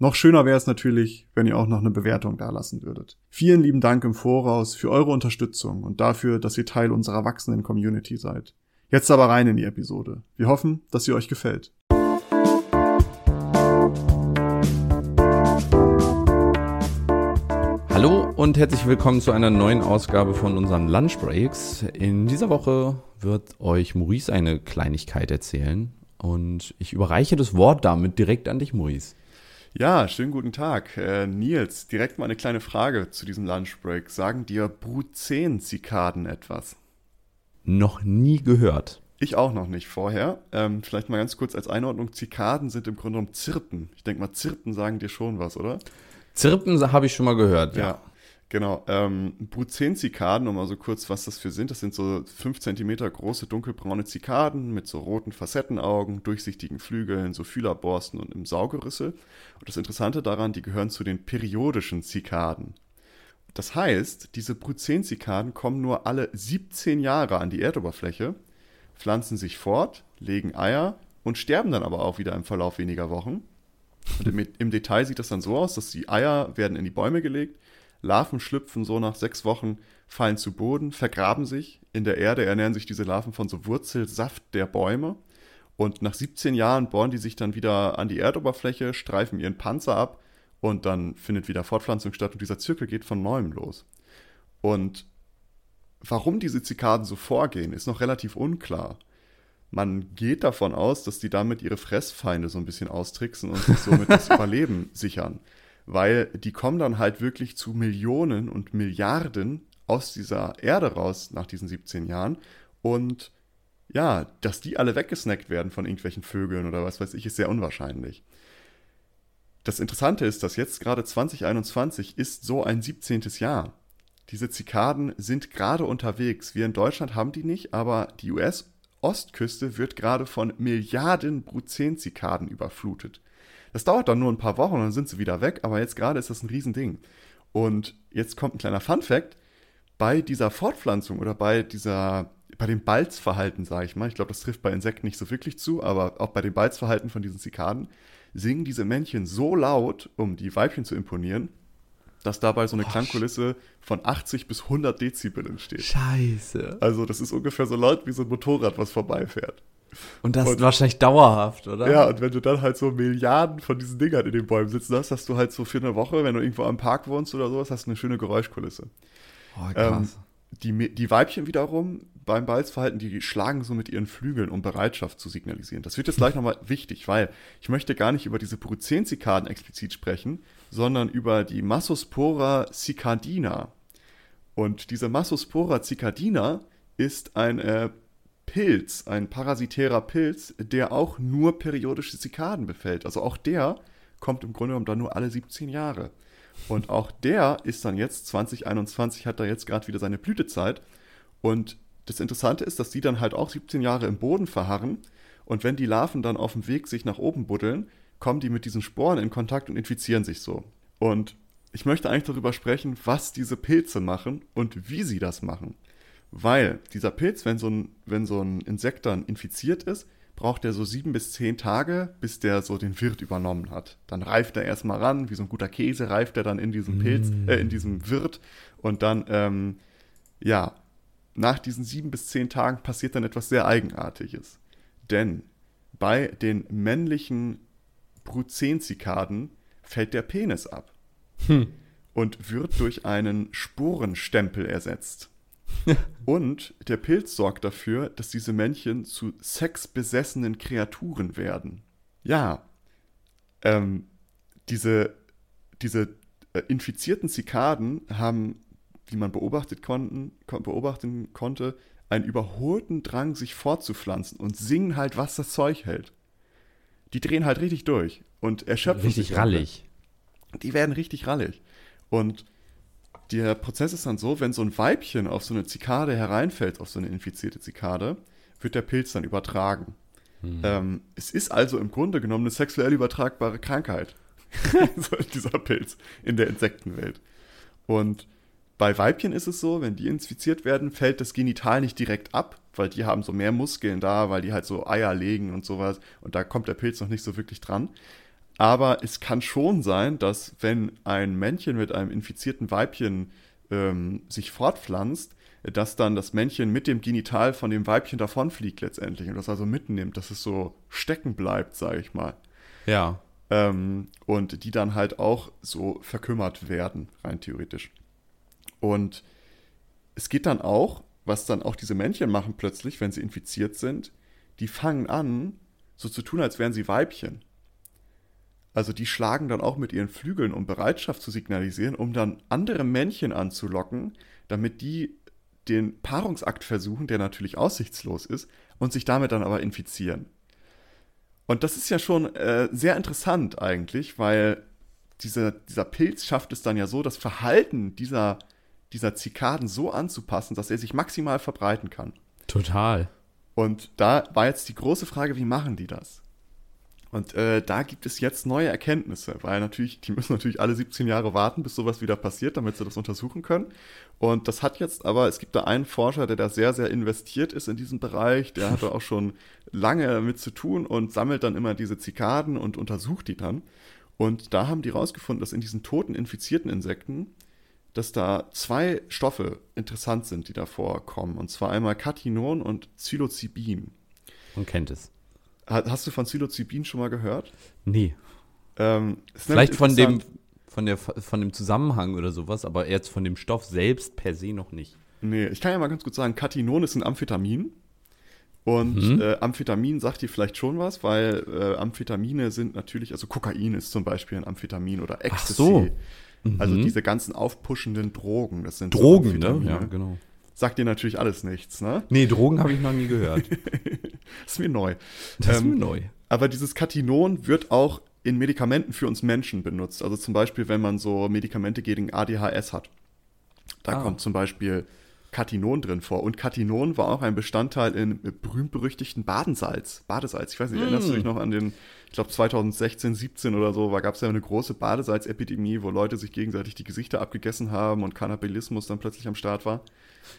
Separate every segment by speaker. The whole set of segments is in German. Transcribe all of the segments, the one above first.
Speaker 1: Noch schöner wäre es natürlich, wenn ihr auch noch eine Bewertung dalassen würdet. Vielen lieben Dank im Voraus für eure Unterstützung und dafür, dass ihr Teil unserer wachsenden Community seid. Jetzt aber rein in die Episode. Wir hoffen, dass sie euch gefällt.
Speaker 2: Hallo und herzlich willkommen zu einer neuen Ausgabe von unseren Lunch Breaks. In dieser Woche wird euch Maurice eine Kleinigkeit erzählen und ich überreiche das Wort damit direkt an dich, Maurice.
Speaker 1: Ja, schönen guten Tag. Äh, Nils, direkt mal eine kleine Frage zu diesem Lunchbreak. Sagen dir Brut-10-Zikaden etwas?
Speaker 2: Noch nie gehört.
Speaker 1: Ich auch noch nicht vorher. Ähm, vielleicht mal ganz kurz als Einordnung. Zikaden sind im Grunde genommen Zirpen. Ich denke mal, Zirpen sagen dir schon was, oder?
Speaker 2: Zirpen habe ich schon mal gehört, ja. ja.
Speaker 1: Genau. Ähm, Bruzenzikaden, um mal so kurz, was das für sind. Das sind so 5 cm große dunkelbraune Zikaden mit so roten Facettenaugen, durchsichtigen Flügeln, so Fühlerborsten und im Saugerüssel. Und das Interessante daran, die gehören zu den periodischen Zikaden. Das heißt, diese Bruzenzikaden kommen nur alle 17 Jahre an die Erdoberfläche, pflanzen sich fort, legen Eier und sterben dann aber auch wieder im Verlauf weniger Wochen. Und im, im Detail sieht das dann so aus, dass die Eier werden in die Bäume gelegt, Larven schlüpfen so nach sechs Wochen, fallen zu Boden, vergraben sich. In der Erde ernähren sich diese Larven von so Wurzelsaft der Bäume. Und nach 17 Jahren bohren die sich dann wieder an die Erdoberfläche, streifen ihren Panzer ab und dann findet wieder Fortpflanzung statt und dieser Zirkel geht von neuem los. Und warum diese Zikaden so vorgehen, ist noch relativ unklar. Man geht davon aus, dass die damit ihre Fressfeinde so ein bisschen austricksen und sich somit das Überleben sichern weil die kommen dann halt wirklich zu Millionen und Milliarden aus dieser Erde raus nach diesen 17 Jahren und ja, dass die alle weggesnackt werden von irgendwelchen Vögeln oder was weiß ich, ist sehr unwahrscheinlich. Das Interessante ist, dass jetzt gerade 2021 ist so ein 17. Jahr. Diese Zikaden sind gerade unterwegs. Wir in Deutschland haben die nicht, aber die US-Ostküste wird gerade von Milliarden Bruzenzikaden überflutet. Das dauert dann nur ein paar Wochen und dann sind sie wieder weg, aber jetzt gerade ist das ein Riesending. Und jetzt kommt ein kleiner Fun-Fact. Bei dieser Fortpflanzung oder bei dieser, bei dem Balzverhalten, sage ich mal, ich glaube, das trifft bei Insekten nicht so wirklich zu, aber auch bei dem Balzverhalten von diesen Zikaden, singen diese Männchen so laut, um die Weibchen zu imponieren, dass dabei so eine oh, Klangkulisse von 80 bis 100 Dezibel entsteht.
Speaker 2: Scheiße.
Speaker 1: Also das ist ungefähr so laut wie so ein Motorrad, was vorbeifährt.
Speaker 2: Und das und, wahrscheinlich dauerhaft, oder?
Speaker 1: Ja, und wenn du dann halt so Milliarden von diesen Dingern in den Bäumen sitzen hast, hast du halt so für eine Woche, wenn du irgendwo am Park wohnst oder sowas, hast du eine schöne Geräuschkulisse. Oh, krass. Ähm, die, die Weibchen wiederum beim Balzverhalten, die schlagen so mit ihren Flügeln, um Bereitschaft zu signalisieren. Das wird jetzt gleich nochmal wichtig, weil ich möchte gar nicht über diese Puruzenzikaden explizit sprechen, sondern über die Massospora cicadina. Und diese Massospora cicadina ist ein äh, Pilz, ein parasitärer Pilz, der auch nur periodische Zikaden befällt. Also auch der kommt im Grunde genommen dann nur alle 17 Jahre. Und auch der ist dann jetzt, 2021 hat er jetzt gerade wieder seine Blütezeit. Und das Interessante ist, dass die dann halt auch 17 Jahre im Boden verharren. Und wenn die Larven dann auf dem Weg sich nach oben buddeln, kommen die mit diesen Sporen in Kontakt und infizieren sich so. Und ich möchte eigentlich darüber sprechen, was diese Pilze machen und wie sie das machen. Weil dieser Pilz, wenn so ein, wenn so ein Insekt dann infiziert ist, braucht er so sieben bis zehn Tage, bis der so den Wirt übernommen hat. Dann reift er erstmal ran, wie so ein guter Käse reift er dann in diesem Pilz, mm. äh, in diesem Wirt. Und dann, ähm, ja, nach diesen sieben bis zehn Tagen passiert dann etwas sehr Eigenartiges. Denn bei den männlichen Bruzenzikaden fällt der Penis ab hm. und wird durch einen Sporenstempel ersetzt. Und der Pilz sorgt dafür, dass diese Männchen zu sexbesessenen Kreaturen werden. Ja, ähm, diese, diese äh, infizierten Zikaden haben, wie man beobachtet konnten, kon beobachten konnte, einen überholten Drang, sich fortzupflanzen und singen halt, was das Zeug hält. Die drehen halt richtig durch und erschöpfen
Speaker 2: richtig
Speaker 1: sich.
Speaker 2: Richtig rallig.
Speaker 1: Die werden richtig rallig. Und der Prozess ist dann so, wenn so ein Weibchen auf so eine Zikade hereinfällt, auf so eine infizierte Zikade, wird der Pilz dann übertragen. Hm. Ähm, es ist also im Grunde genommen eine sexuell übertragbare Krankheit, dieser Pilz in der Insektenwelt. Und bei Weibchen ist es so, wenn die infiziert werden, fällt das Genital nicht direkt ab, weil die haben so mehr Muskeln da, weil die halt so Eier legen und sowas. Und da kommt der Pilz noch nicht so wirklich dran. Aber es kann schon sein, dass wenn ein Männchen mit einem infizierten Weibchen ähm, sich fortpflanzt, dass dann das Männchen mit dem Genital von dem Weibchen davonfliegt letztendlich und das also mitnimmt, dass es so stecken bleibt, sage ich mal.
Speaker 2: Ja.
Speaker 1: Ähm, und die dann halt auch so verkümmert werden, rein theoretisch. Und es geht dann auch, was dann auch diese Männchen machen plötzlich, wenn sie infiziert sind, die fangen an, so zu tun, als wären sie Weibchen. Also die schlagen dann auch mit ihren Flügeln, um Bereitschaft zu signalisieren, um dann andere Männchen anzulocken, damit die den Paarungsakt versuchen, der natürlich aussichtslos ist, und sich damit dann aber infizieren. Und das ist ja schon äh, sehr interessant eigentlich, weil dieser, dieser Pilz schafft es dann ja so, das Verhalten dieser, dieser Zikaden so anzupassen, dass er sich maximal verbreiten kann.
Speaker 2: Total.
Speaker 1: Und da war jetzt die große Frage, wie machen die das? Und äh, da gibt es jetzt neue Erkenntnisse, weil natürlich, die müssen natürlich alle 17 Jahre warten, bis sowas wieder passiert, damit sie das untersuchen können. Und das hat jetzt aber, es gibt da einen Forscher, der da sehr, sehr investiert ist in diesem Bereich, der hat da auch schon lange damit zu tun und sammelt dann immer diese Zikaden und untersucht die dann. Und da haben die rausgefunden, dass in diesen toten, infizierten Insekten, dass da zwei Stoffe interessant sind, die da vorkommen. Und zwar einmal Catinon und Psilocybin.
Speaker 2: Man kennt es.
Speaker 1: Hast du von Psilocybin schon mal gehört?
Speaker 2: Nee.
Speaker 1: Ähm,
Speaker 2: Vielleicht von dem, von, der, von dem Zusammenhang oder sowas, aber jetzt von dem Stoff selbst per se noch nicht.
Speaker 1: Nee, ich kann ja mal ganz gut sagen, Katinon ist ein Amphetamin. Und mhm. äh, Amphetamin sagt dir vielleicht schon was, weil äh, Amphetamine sind natürlich, also Kokain ist zum Beispiel ein Amphetamin oder Ecstasy. Ach so. Mhm. Also diese ganzen aufpuschenden Drogen, das sind
Speaker 2: Drogen, so ne? Ja, genau
Speaker 1: sagt dir natürlich alles nichts, ne?
Speaker 2: Nee, Drogen habe ich noch nie gehört.
Speaker 1: ist mir neu.
Speaker 2: Das ähm, ist mir neu.
Speaker 1: Aber dieses Katinon wird auch in Medikamenten für uns Menschen benutzt. Also zum Beispiel, wenn man so Medikamente gegen ADHS hat. Da ah. kommt zum Beispiel Katinon drin vor. Und Katinon war auch ein Bestandteil in berühmt-berüchtigten Badensalz. Badesalz. Ich weiß nicht, mm. erinnerst du dich noch an den, ich glaube 2016, 17 oder so, gab es ja eine große Badesalzepidemie, wo Leute sich gegenseitig die Gesichter abgegessen haben und Kannibalismus dann plötzlich am Start war.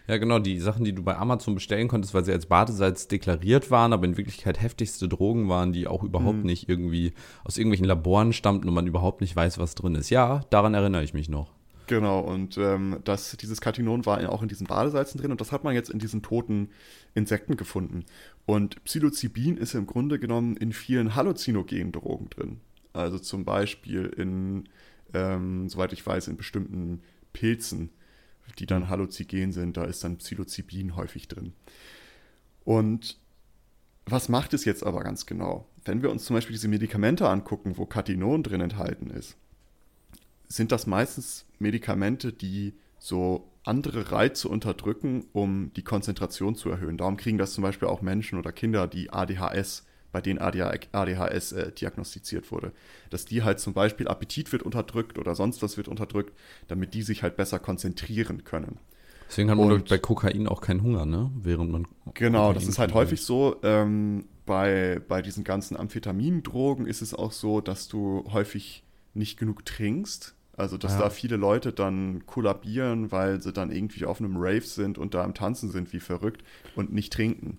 Speaker 2: Ja, genau, die Sachen, die du bei Amazon bestellen konntest, weil sie als Badesalz deklariert waren, aber in Wirklichkeit heftigste Drogen waren, die auch überhaupt mhm. nicht irgendwie aus irgendwelchen Laboren stammten und man überhaupt nicht weiß, was drin ist. Ja, daran erinnere ich mich noch.
Speaker 1: Genau, und ähm, das, dieses Katinon war auch in diesen Badesalzen drin und das hat man jetzt in diesen toten Insekten gefunden. Und Psilocybin ist im Grunde genommen in vielen halluzinogenen Drogen drin. Also zum Beispiel in, ähm, soweit ich weiß, in bestimmten Pilzen die dann halluzinogen sind. Da ist dann Psilocybin häufig drin. Und was macht es jetzt aber ganz genau? Wenn wir uns zum Beispiel diese Medikamente angucken, wo Katinon drin enthalten ist, sind das meistens Medikamente, die so andere Reize unterdrücken, um die Konzentration zu erhöhen. Darum kriegen das zum Beispiel auch Menschen oder Kinder, die ADHS bei denen ADHS äh, diagnostiziert wurde. Dass die halt zum Beispiel Appetit wird unterdrückt oder sonst was wird unterdrückt, damit die sich halt besser konzentrieren können.
Speaker 2: Deswegen hat man und, bei Kokain auch keinen Hunger, ne? Während man.
Speaker 1: Genau, Kokain das ist halt häufig so. Ähm, bei, bei diesen ganzen Amphetamindrogen ist es auch so, dass du häufig nicht genug trinkst. Also, dass ja. da viele Leute dann kollabieren, weil sie dann irgendwie auf einem Rave sind und da am Tanzen sind wie verrückt und nicht trinken.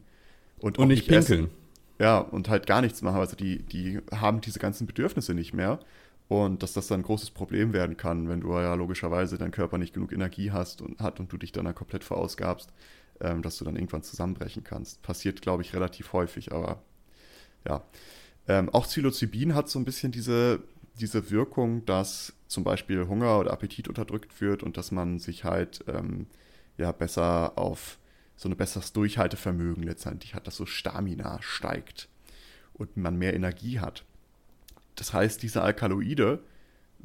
Speaker 2: Und, und nicht pinkeln. Essen.
Speaker 1: Ja, und halt gar nichts machen. Also die, die haben diese ganzen Bedürfnisse nicht mehr. Und dass das dann ein großes Problem werden kann, wenn du ja logischerweise dein Körper nicht genug Energie hast und hat und du dich dann, komplett verausgabst, ähm, dass du dann irgendwann zusammenbrechen kannst. Passiert, glaube ich, relativ häufig, aber ja. Ähm, auch Psilocybin hat so ein bisschen diese, diese Wirkung, dass zum Beispiel Hunger oder Appetit unterdrückt wird und dass man sich halt ähm, ja besser auf so ein besseres Durchhaltevermögen letztendlich hat, dass so Stamina steigt und man mehr Energie hat. Das heißt, diese Alkaloide,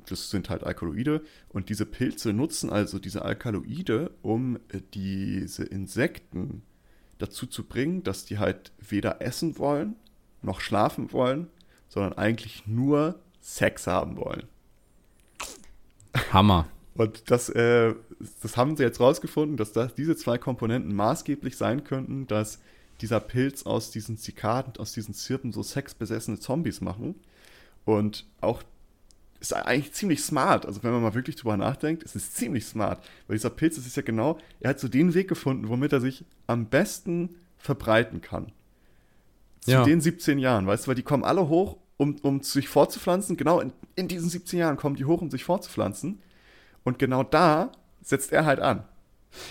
Speaker 1: das sind halt Alkaloide, und diese Pilze nutzen also diese Alkaloide, um äh, diese Insekten dazu zu bringen, dass die halt weder essen wollen, noch schlafen wollen, sondern eigentlich nur Sex haben wollen.
Speaker 2: Hammer.
Speaker 1: Und das äh, das haben sie jetzt rausgefunden, dass das, diese zwei Komponenten maßgeblich sein könnten, dass dieser Pilz aus diesen Zikaden, aus diesen Zirpen so sexbesessene Zombies machen. Und auch ist eigentlich ziemlich smart. Also wenn man mal wirklich drüber nachdenkt, ist es ziemlich smart. Weil dieser Pilz, das ist ja genau, er hat so den Weg gefunden, womit er sich am besten verbreiten kann. Zu ja. den 17 Jahren, weißt du, weil die kommen alle hoch, um, um sich fortzupflanzen. Genau in, in diesen 17 Jahren kommen die hoch, um sich fortzupflanzen. Und genau da setzt er halt an.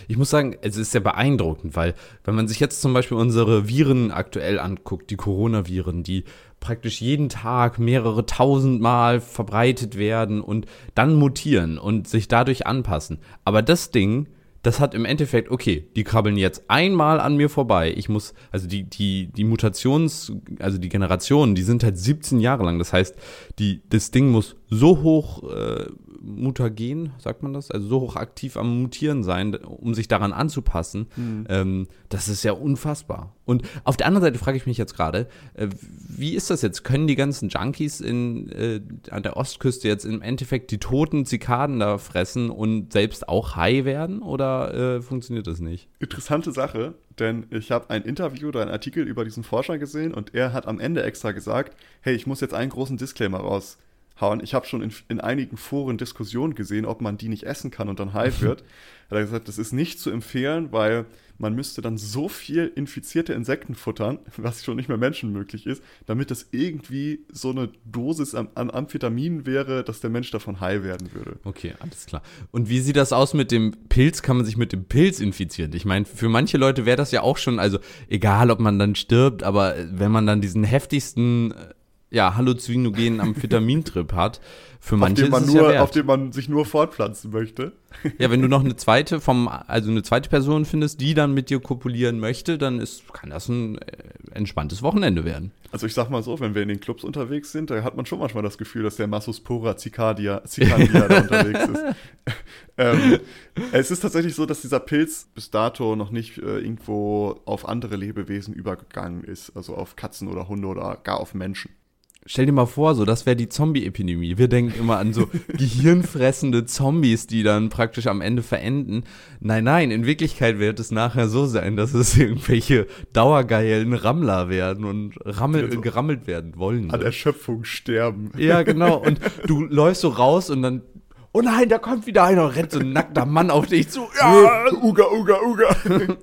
Speaker 2: Ich muss sagen, es ist sehr beeindruckend, weil wenn man sich jetzt zum Beispiel unsere Viren aktuell anguckt, die Coronaviren, die praktisch jeden Tag mehrere tausend Mal verbreitet werden und dann mutieren und sich dadurch anpassen. Aber das Ding, das hat im Endeffekt, okay, die krabbeln jetzt einmal an mir vorbei. Ich muss, also die, die, die Mutations, also die Generationen, die sind halt 17 Jahre lang. Das heißt, die, das Ding muss so hoch äh, mutagen, sagt man das? Also so hochaktiv am Mutieren sein, um sich daran anzupassen. Mhm. Ähm, das ist ja unfassbar. Und auf der anderen Seite frage ich mich jetzt gerade, äh, wie ist das jetzt? Können die ganzen Junkies in, äh, an der Ostküste jetzt im Endeffekt die toten Zikaden da fressen und selbst auch high werden? Oder äh, funktioniert das nicht?
Speaker 1: Interessante Sache, denn ich habe ein Interview oder einen Artikel über diesen Forscher gesehen und er hat am Ende extra gesagt, hey, ich muss jetzt einen großen Disclaimer raus hauen. Ich habe schon in, in, einigen Foren Diskussionen gesehen, ob man die nicht essen kann und dann high wird. er hat gesagt, das ist nicht zu empfehlen, weil man müsste dann so viel infizierte Insekten futtern, was schon nicht mehr menschenmöglich ist, damit das irgendwie so eine Dosis an, an Amphetamin wäre, dass der Mensch davon high werden würde.
Speaker 2: Okay, alles klar. Und wie sieht das aus mit dem Pilz? Kann man sich mit dem Pilz infizieren? Ich meine, für manche Leute wäre das ja auch schon, also egal, ob man dann stirbt, aber wenn man dann diesen heftigsten äh, ja, halluzinogenen Amphetamintrip hat. Für manche
Speaker 1: auf dem man
Speaker 2: ist
Speaker 1: nur,
Speaker 2: es ja
Speaker 1: Auf dem man sich nur fortpflanzen möchte.
Speaker 2: Ja, wenn du noch eine zweite vom, also eine zweite Person findest, die dann mit dir kopulieren möchte, dann ist, kann das ein äh, entspanntes Wochenende werden.
Speaker 1: Also ich sag mal so, wenn wir in den Clubs unterwegs sind, da hat man schon manchmal das Gefühl, dass der Massospora Cicadia, Cicadia da unterwegs ist. ähm, es ist tatsächlich so, dass dieser Pilz bis dato noch nicht äh, irgendwo auf andere Lebewesen übergegangen ist, also auf Katzen oder Hunde oder gar auf Menschen.
Speaker 2: Stell dir mal vor, so, das wäre die Zombie-Epidemie. Wir denken immer an so gehirnfressende Zombies, die dann praktisch am Ende verenden. Nein, nein, in Wirklichkeit wird es nachher so sein, dass es irgendwelche dauergeilen Rammler werden und rammel, also gerammelt werden wollen.
Speaker 1: An Erschöpfung sterben.
Speaker 2: Ja, genau. Und du läufst so raus und dann Oh nein, da kommt wieder einer und rennt so ein nackter Mann auf dich zu.
Speaker 1: Ja, Uga, Uga, Uga.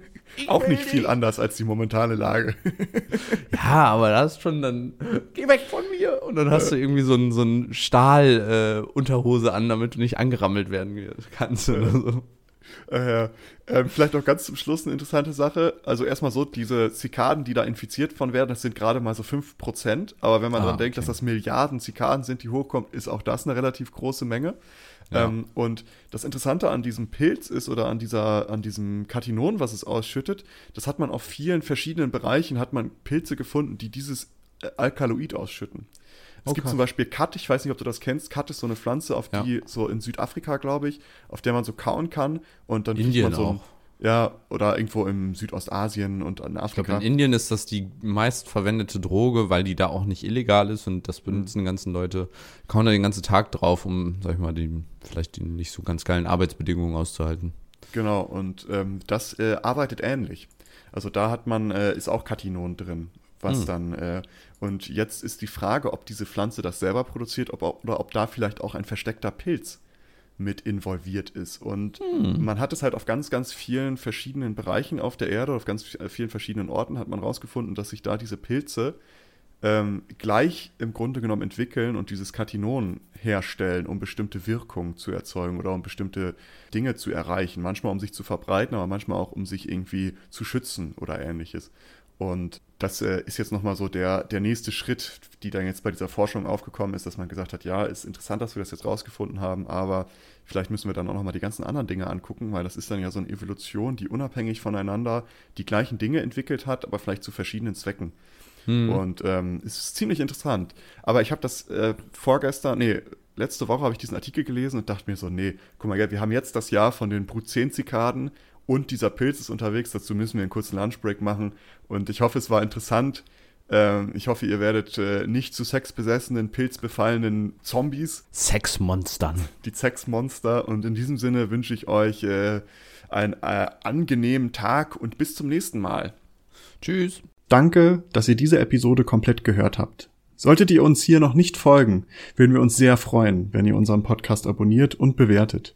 Speaker 1: Auch nicht viel anders als die momentane Lage.
Speaker 2: ja, aber das ist schon dann, geh weg von mir. Und dann hast du irgendwie so ein, so ein Stahl-Unterhose äh, an, damit du nicht angerammelt werden kannst oder so.
Speaker 1: Äh, äh, vielleicht noch ganz zum Schluss eine interessante Sache. Also erstmal so, diese Zikaden, die da infiziert von werden, das sind gerade mal so 5%. Aber wenn man ah, dann okay. denkt, dass das Milliarden Zikaden sind, die hochkommen, ist auch das eine relativ große Menge. Ja. Ähm, und das Interessante an diesem Pilz ist oder an dieser, an diesem Katinon, was es ausschüttet, das hat man auf vielen verschiedenen Bereichen, hat man Pilze gefunden, die dieses äh, Alkaloid ausschütten. Es okay. gibt zum Beispiel Kat, ich weiß nicht, ob du das kennst. Kat ist so eine Pflanze, auf die ja. so in Südafrika, glaube ich, auf der man so kauen kann und dann
Speaker 2: Indien
Speaker 1: man so
Speaker 2: auch.
Speaker 1: Ja, oder irgendwo im Südostasien und in Afrika.
Speaker 2: Ich glaube, in Indien ist das die meistverwendete Droge, weil die da auch nicht illegal ist und das benutzen mhm. die ganzen Leute, kauen da den ganzen Tag drauf, um, sag ich mal, die, vielleicht die nicht so ganz geilen Arbeitsbedingungen auszuhalten.
Speaker 1: Genau, und ähm, das äh, arbeitet ähnlich. Also da hat man, äh, ist auch Katinon drin, was mhm. dann, äh, und jetzt ist die Frage, ob diese Pflanze das selber produziert ob, oder ob da vielleicht auch ein versteckter Pilz mit involviert ist. Und hm. man hat es halt auf ganz, ganz vielen verschiedenen Bereichen auf der Erde, auf ganz äh, vielen verschiedenen Orten hat man rausgefunden, dass sich da diese Pilze ähm, gleich im Grunde genommen entwickeln und dieses Katinon herstellen, um bestimmte Wirkungen zu erzeugen oder um bestimmte Dinge zu erreichen. Manchmal um sich zu verbreiten, aber manchmal auch um sich irgendwie zu schützen oder ähnliches. Und das äh, ist jetzt nochmal so der, der nächste Schritt, die dann jetzt bei dieser Forschung aufgekommen ist, dass man gesagt hat, ja, ist interessant, dass wir das jetzt rausgefunden haben, aber vielleicht müssen wir dann auch nochmal die ganzen anderen Dinge angucken, weil das ist dann ja so eine Evolution, die unabhängig voneinander die gleichen Dinge entwickelt hat, aber vielleicht zu verschiedenen Zwecken. Hm. Und ähm, es ist ziemlich interessant. Aber ich habe das äh, vorgestern, nee, letzte Woche habe ich diesen Artikel gelesen und dachte mir so, nee, guck mal, wir haben jetzt das Jahr von den Brut 10 Zikaden und dieser Pilz ist unterwegs. Dazu müssen wir einen kurzen Lunchbreak machen. Und ich hoffe, es war interessant,
Speaker 3: Ähm, ich hoffe, ihr werdet äh, nicht zu sexbesessenen, pilzbefallenen Zombies.
Speaker 2: Sexmonstern.
Speaker 3: Die Sexmonster. Und in diesem Sinne wünsche ich euch äh, einen äh, angenehmen Tag und bis zum nächsten Mal.
Speaker 2: Tschüss.
Speaker 1: Danke, dass ihr diese Episode komplett gehört habt. Solltet ihr uns hier noch nicht folgen, würden wir uns sehr freuen, wenn ihr unseren Podcast abonniert und bewertet.